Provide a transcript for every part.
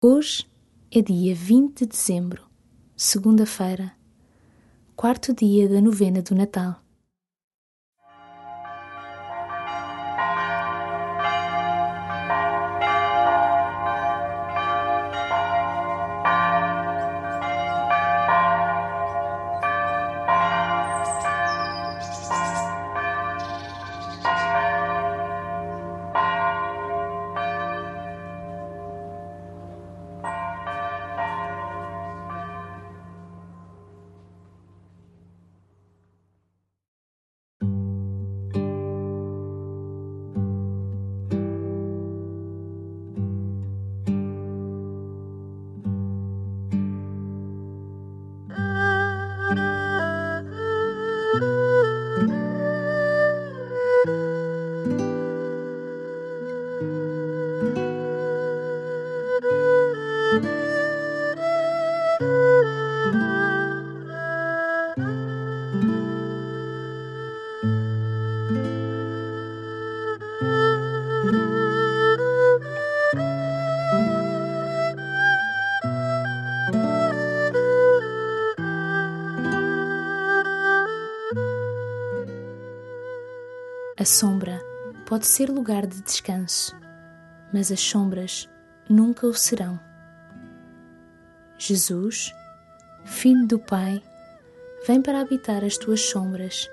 Hoje é dia 20 de dezembro, segunda-feira, quarto dia da novena do Natal. Sombra pode ser lugar de descanso, mas as sombras nunca o serão. Jesus, Filho do Pai, vem para habitar as tuas sombras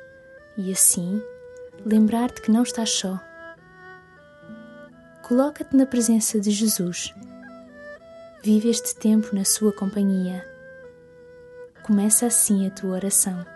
e assim lembrar-te que não estás só. Coloca-te na presença de Jesus. Vive este tempo na sua companhia. Começa assim a tua oração.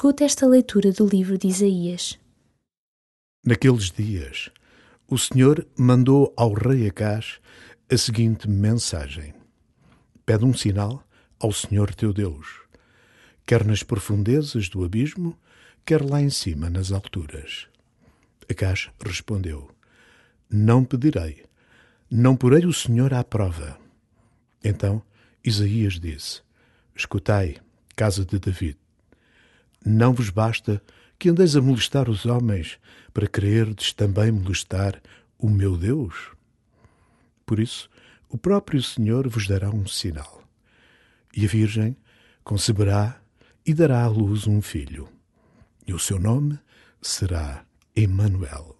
Escuta esta leitura do livro de Isaías. Naqueles dias, o Senhor mandou ao rei Acás a seguinte mensagem: Pede um sinal ao Senhor teu Deus, quer nas profundezas do abismo, quer lá em cima nas alturas. Acás respondeu: Não pedirei, não porei o Senhor à prova. Então Isaías disse: Escutai, casa de David não vos basta que andeis a molestar os homens para quererdes também molestar o meu Deus? Por isso, o próprio Senhor vos dará um sinal. E a Virgem conceberá e dará à luz um filho. E o seu nome será Emanuel.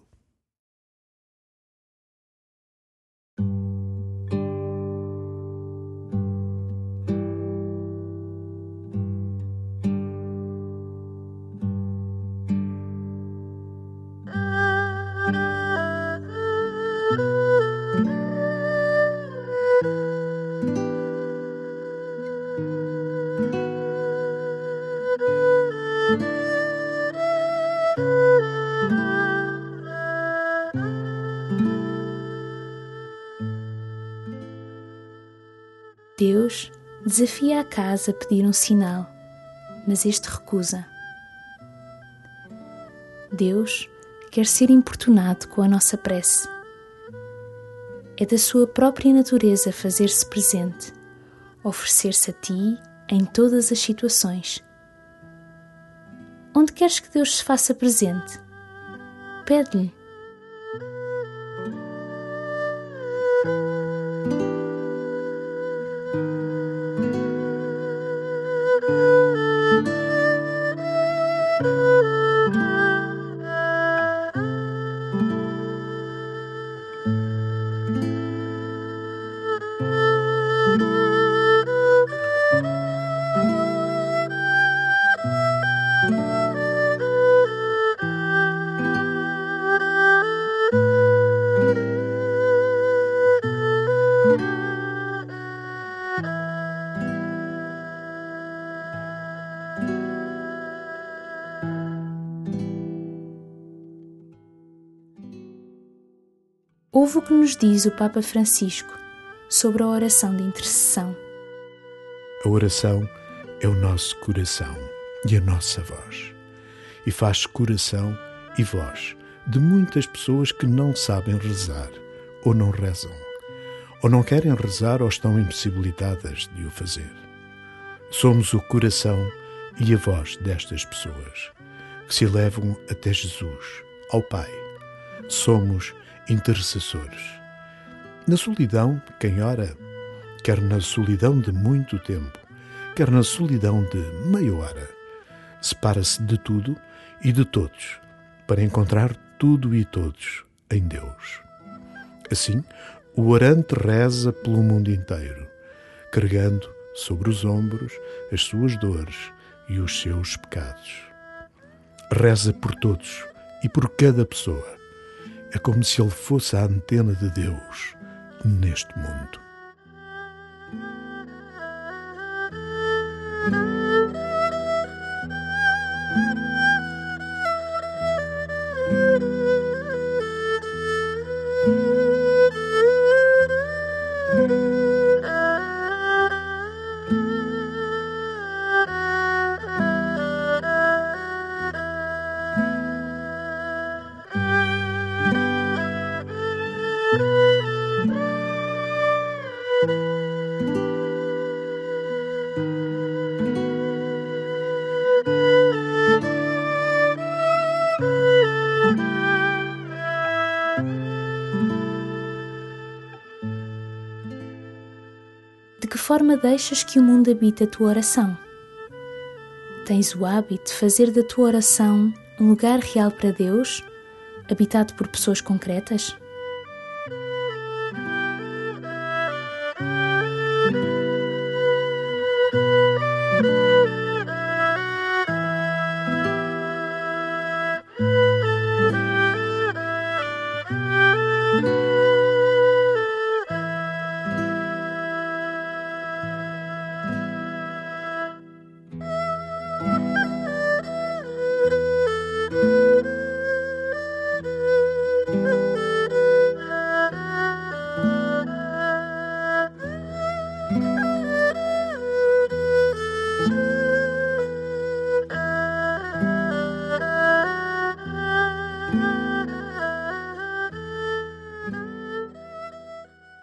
Deus desafia a casa a pedir um sinal, mas este recusa. Deus quer ser importunado com a nossa prece. É da sua própria natureza fazer-se presente, oferecer-se a ti em todas as situações. Onde queres que Deus se faça presente? Pede-lhe. Ouve o que nos diz o Papa Francisco sobre a oração de intercessão. A oração é o nosso coração e a nossa voz. E faz coração e voz de muitas pessoas que não sabem rezar ou não rezam, ou não querem rezar ou estão impossibilitadas de o fazer. Somos o coração e a voz destas pessoas que se elevam até Jesus, ao Pai. Somos intercessores. Na solidão, quem ora, quer na solidão de muito tempo, quer na solidão de meia hora, separa-se de tudo e de todos para encontrar tudo e todos em Deus. Assim, o orante reza pelo mundo inteiro, carregando sobre os ombros as suas dores e os seus pecados. Reza por todos e por cada pessoa é como se ele fosse a antena de Deus neste mundo. Que forma deixas que o mundo habite a tua oração? Tens o hábito de fazer da tua oração um lugar real para Deus, habitado por pessoas concretas?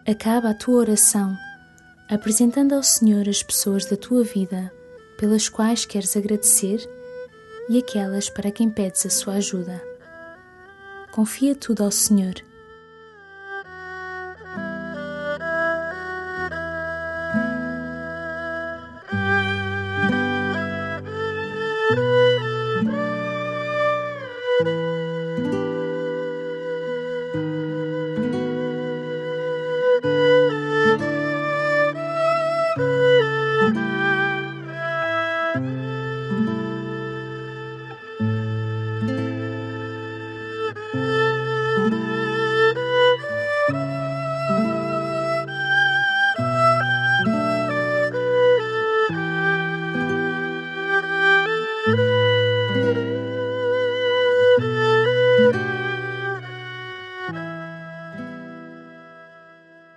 Acaba a tua oração apresentando ao Senhor as pessoas da tua vida pelas quais queres agradecer e aquelas para quem pedes a sua ajuda. Confia tudo ao Senhor